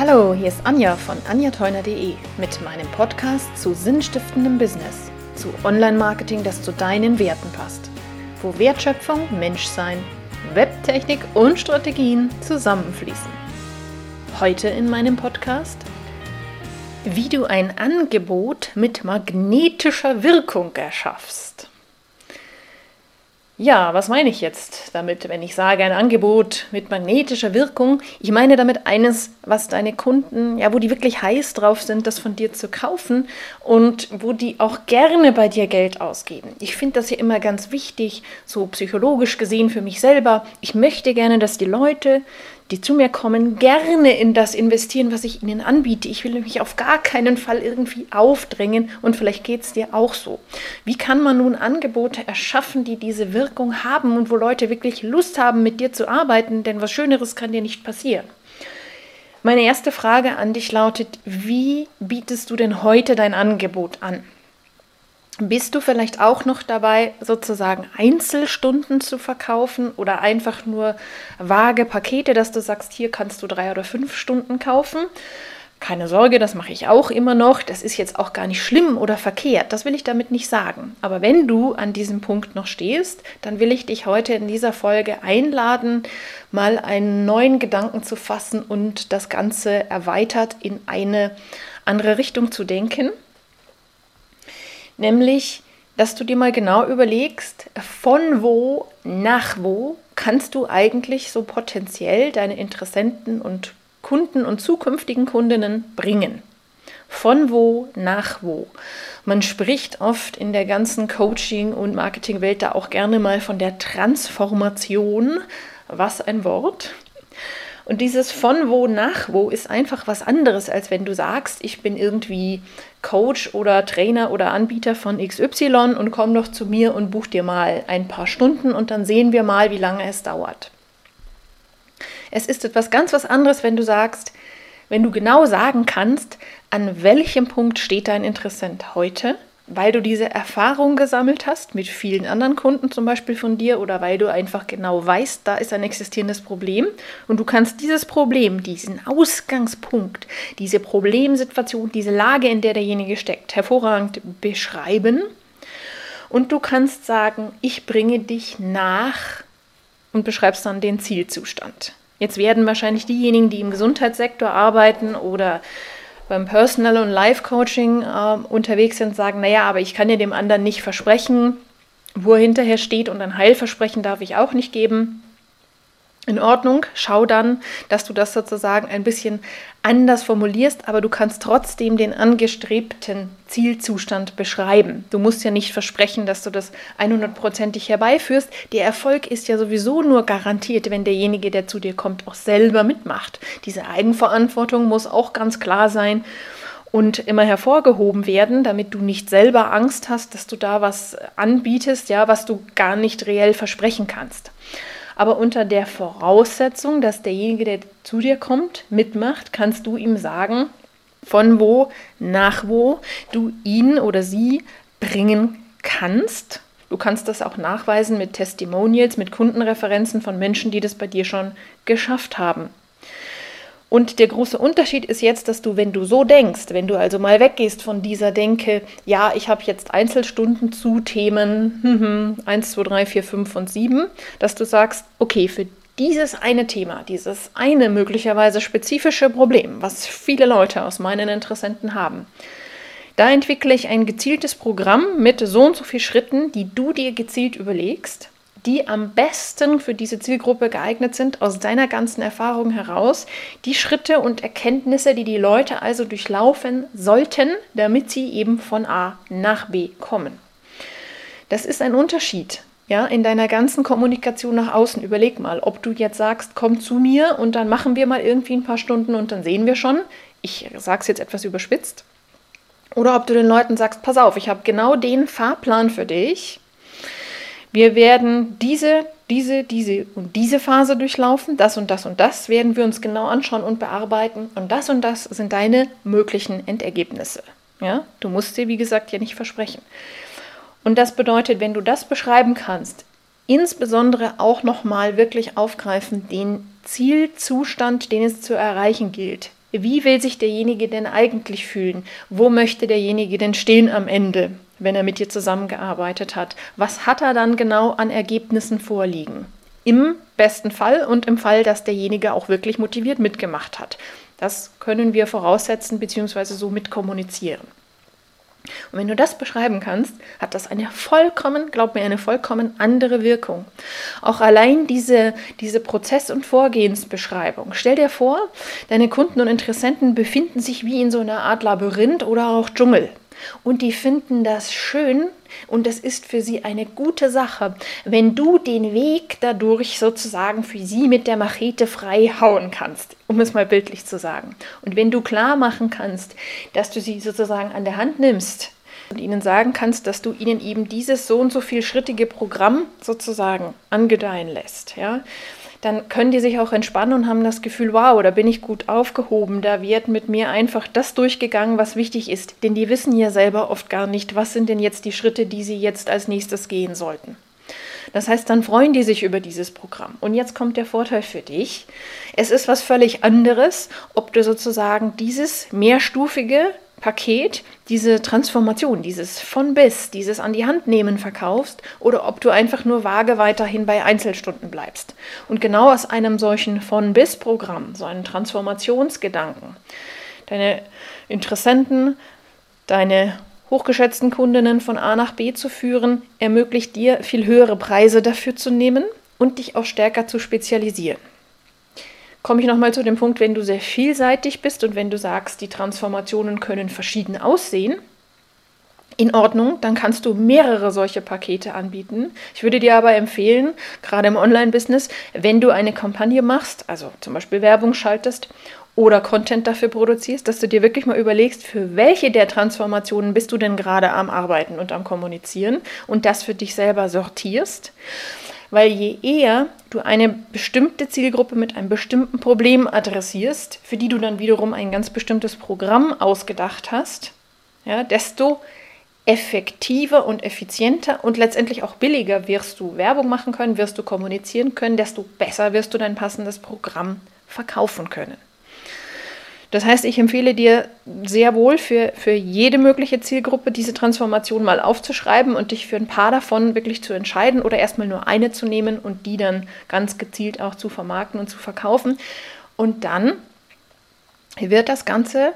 Hallo, hier ist Anja von anjateuner.de mit meinem Podcast zu sinnstiftendem Business, zu Online-Marketing, das zu deinen Werten passt, wo Wertschöpfung, Menschsein, Webtechnik und Strategien zusammenfließen. Heute in meinem Podcast, wie du ein Angebot mit magnetischer Wirkung erschaffst. Ja, was meine ich jetzt damit, wenn ich sage ein Angebot mit magnetischer Wirkung? Ich meine damit eines, was deine Kunden, ja, wo die wirklich heiß drauf sind, das von dir zu kaufen und wo die auch gerne bei dir Geld ausgeben. Ich finde das ja immer ganz wichtig, so psychologisch gesehen für mich selber. Ich möchte gerne, dass die Leute, die zu mir kommen, gerne in das investieren, was ich ihnen anbiete. Ich will mich auf gar keinen Fall irgendwie aufdrängen und vielleicht geht es dir auch so. Wie kann man nun Angebote erschaffen, die diese Wirkung haben und wo Leute wirklich Lust haben, mit dir zu arbeiten? Denn was Schöneres kann dir nicht passieren. Meine erste Frage an dich lautet, wie bietest du denn heute dein Angebot an? Bist du vielleicht auch noch dabei, sozusagen Einzelstunden zu verkaufen oder einfach nur vage Pakete, dass du sagst, hier kannst du drei oder fünf Stunden kaufen? Keine Sorge, das mache ich auch immer noch. Das ist jetzt auch gar nicht schlimm oder verkehrt. Das will ich damit nicht sagen. Aber wenn du an diesem Punkt noch stehst, dann will ich dich heute in dieser Folge einladen, mal einen neuen Gedanken zu fassen und das Ganze erweitert in eine andere Richtung zu denken nämlich, dass du dir mal genau überlegst, von wo nach wo kannst du eigentlich so potenziell deine Interessenten und Kunden und zukünftigen Kundinnen bringen. Von wo nach wo. Man spricht oft in der ganzen Coaching- und Marketingwelt da auch gerne mal von der Transformation. Was ein Wort. Und dieses von wo nach wo ist einfach was anderes, als wenn du sagst, ich bin irgendwie Coach oder Trainer oder Anbieter von XY und komm doch zu mir und buch dir mal ein paar Stunden und dann sehen wir mal, wie lange es dauert. Es ist etwas ganz was anderes, wenn du sagst, wenn du genau sagen kannst, an welchem Punkt steht dein Interessent heute weil du diese Erfahrung gesammelt hast mit vielen anderen Kunden zum Beispiel von dir oder weil du einfach genau weißt, da ist ein existierendes Problem und du kannst dieses Problem, diesen Ausgangspunkt, diese Problemsituation, diese Lage, in der derjenige steckt, hervorragend beschreiben und du kannst sagen, ich bringe dich nach und beschreibst dann den Zielzustand. Jetzt werden wahrscheinlich diejenigen, die im Gesundheitssektor arbeiten oder beim Personal- und Life-Coaching äh, unterwegs sind, sagen, naja, aber ich kann ja dem anderen nicht versprechen, wo er hinterher steht und ein Heilversprechen darf ich auch nicht geben in Ordnung. Schau dann, dass du das sozusagen ein bisschen anders formulierst, aber du kannst trotzdem den angestrebten Zielzustand beschreiben. Du musst ja nicht versprechen, dass du das 100%ig herbeiführst. Der Erfolg ist ja sowieso nur garantiert, wenn derjenige, der zu dir kommt, auch selber mitmacht. Diese Eigenverantwortung muss auch ganz klar sein und immer hervorgehoben werden, damit du nicht selber Angst hast, dass du da was anbietest, ja, was du gar nicht reell versprechen kannst aber unter der Voraussetzung, dass derjenige, der zu dir kommt, mitmacht, kannst du ihm sagen, von wo nach wo du ihn oder sie bringen kannst. Du kannst das auch nachweisen mit Testimonials, mit Kundenreferenzen von Menschen, die das bei dir schon geschafft haben. Und der große Unterschied ist jetzt, dass du, wenn du so denkst, wenn du also mal weggehst von dieser Denke, ja, ich habe jetzt Einzelstunden zu Themen 1, 2, 3, 4, 5 und 7, dass du sagst, okay, für dieses eine Thema, dieses eine möglicherweise spezifische Problem, was viele Leute aus meinen Interessenten haben, da entwickle ich ein gezieltes Programm mit so und so vielen Schritten, die du dir gezielt überlegst die am besten für diese Zielgruppe geeignet sind, aus deiner ganzen Erfahrung heraus, die Schritte und Erkenntnisse, die die Leute also durchlaufen sollten, damit sie eben von A nach B kommen. Das ist ein Unterschied. Ja, in deiner ganzen Kommunikation nach außen, überleg mal, ob du jetzt sagst, komm zu mir und dann machen wir mal irgendwie ein paar Stunden und dann sehen wir schon. Ich sage es jetzt etwas überspitzt. Oder ob du den Leuten sagst, pass auf, ich habe genau den Fahrplan für dich wir werden diese, diese, diese und diese Phase durchlaufen. Das und das und das werden wir uns genau anschauen und bearbeiten. Und das und das sind deine möglichen Endergebnisse. Ja? Du musst dir, wie gesagt, ja nicht versprechen. Und das bedeutet, wenn du das beschreiben kannst, insbesondere auch nochmal wirklich aufgreifen, den Zielzustand, den es zu erreichen gilt. Wie will sich derjenige denn eigentlich fühlen? Wo möchte derjenige denn stehen am Ende, wenn er mit dir zusammengearbeitet hat? Was hat er dann genau an Ergebnissen vorliegen? Im besten Fall und im Fall, dass derjenige auch wirklich motiviert mitgemacht hat. Das können wir voraussetzen bzw. so mitkommunizieren. Und wenn du das beschreiben kannst, hat das eine vollkommen, glaub mir, eine vollkommen andere Wirkung. Auch allein diese, diese Prozess- und Vorgehensbeschreibung. Stell dir vor, deine Kunden und Interessenten befinden sich wie in so einer Art Labyrinth oder auch Dschungel. Und die finden das schön und es ist für sie eine gute Sache, wenn du den Weg dadurch sozusagen für sie mit der Machete frei hauen kannst, um es mal bildlich zu sagen. Und wenn du klar machen kannst, dass du sie sozusagen an der Hand nimmst und ihnen sagen kannst, dass du ihnen eben dieses so und so viel schrittige Programm sozusagen angedeihen lässt, ja, dann können die sich auch entspannen und haben das Gefühl, wow, da bin ich gut aufgehoben, da wird mit mir einfach das durchgegangen, was wichtig ist. Denn die wissen ja selber oft gar nicht, was sind denn jetzt die Schritte, die sie jetzt als nächstes gehen sollten. Das heißt, dann freuen die sich über dieses Programm. Und jetzt kommt der Vorteil für dich. Es ist was völlig anderes, ob du sozusagen dieses mehrstufige Paket diese Transformation, dieses von bis, dieses an die Hand nehmen verkaufst oder ob du einfach nur vage weiterhin bei Einzelstunden bleibst. Und genau aus einem solchen von bis Programm, so einem Transformationsgedanken, deine Interessenten, deine hochgeschätzten Kundinnen von A nach B zu führen, ermöglicht dir viel höhere Preise dafür zu nehmen und dich auch stärker zu spezialisieren komme ich nochmal zu dem Punkt, wenn du sehr vielseitig bist und wenn du sagst, die Transformationen können verschieden aussehen, in Ordnung, dann kannst du mehrere solche Pakete anbieten. Ich würde dir aber empfehlen, gerade im Online-Business, wenn du eine Kampagne machst, also zum Beispiel Werbung schaltest oder Content dafür produzierst, dass du dir wirklich mal überlegst, für welche der Transformationen bist du denn gerade am Arbeiten und am Kommunizieren und das für dich selber sortierst weil je eher du eine bestimmte Zielgruppe mit einem bestimmten Problem adressierst, für die du dann wiederum ein ganz bestimmtes Programm ausgedacht hast, ja, desto effektiver und effizienter und letztendlich auch billiger wirst du Werbung machen können, wirst du kommunizieren können, desto besser wirst du dein passendes Programm verkaufen können. Das heißt, ich empfehle dir sehr wohl für, für jede mögliche Zielgruppe diese Transformation mal aufzuschreiben und dich für ein paar davon wirklich zu entscheiden oder erstmal nur eine zu nehmen und die dann ganz gezielt auch zu vermarkten und zu verkaufen. Und dann wird das Ganze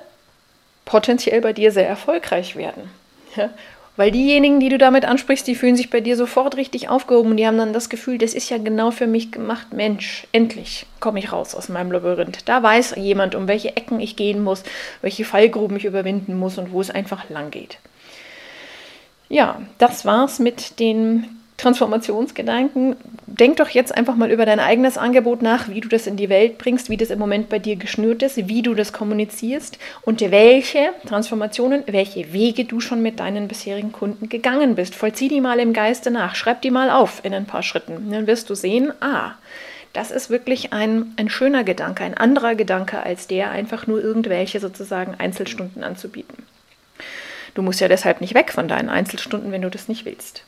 potenziell bei dir sehr erfolgreich werden. Ja? Weil diejenigen, die du damit ansprichst, die fühlen sich bei dir sofort richtig aufgehoben und die haben dann das Gefühl, das ist ja genau für mich gemacht. Mensch, endlich komme ich raus aus meinem Labyrinth. Da weiß jemand, um welche Ecken ich gehen muss, welche Fallgruben ich überwinden muss und wo es einfach lang geht. Ja, das war's mit den Transformationsgedanken. Denk doch jetzt einfach mal über dein eigenes Angebot nach, wie du das in die Welt bringst, wie das im Moment bei dir geschnürt ist, wie du das kommunizierst und welche Transformationen, welche Wege du schon mit deinen bisherigen Kunden gegangen bist. Vollzieh die mal im Geiste nach, schreib die mal auf in ein paar Schritten. Dann wirst du sehen, ah, das ist wirklich ein, ein schöner Gedanke, ein anderer Gedanke als der, einfach nur irgendwelche sozusagen Einzelstunden anzubieten. Du musst ja deshalb nicht weg von deinen Einzelstunden, wenn du das nicht willst.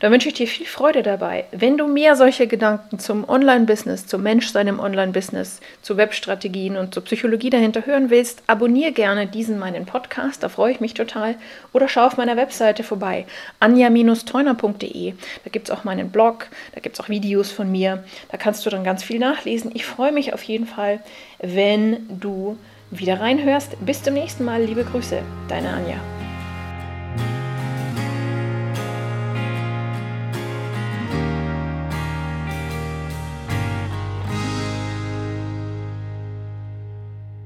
Da wünsche ich dir viel Freude dabei. Wenn du mehr solche Gedanken zum Online-Business, zum Menschsein im Online-Business, zu Webstrategien und zur Psychologie dahinter hören willst, abonniere gerne diesen meinen Podcast, da freue ich mich total. Oder schau auf meiner Webseite vorbei, anja-teuner.de. Da gibt es auch meinen Blog, da gibt es auch Videos von mir. Da kannst du dann ganz viel nachlesen. Ich freue mich auf jeden Fall, wenn du wieder reinhörst. Bis zum nächsten Mal. Liebe Grüße, deine Anja.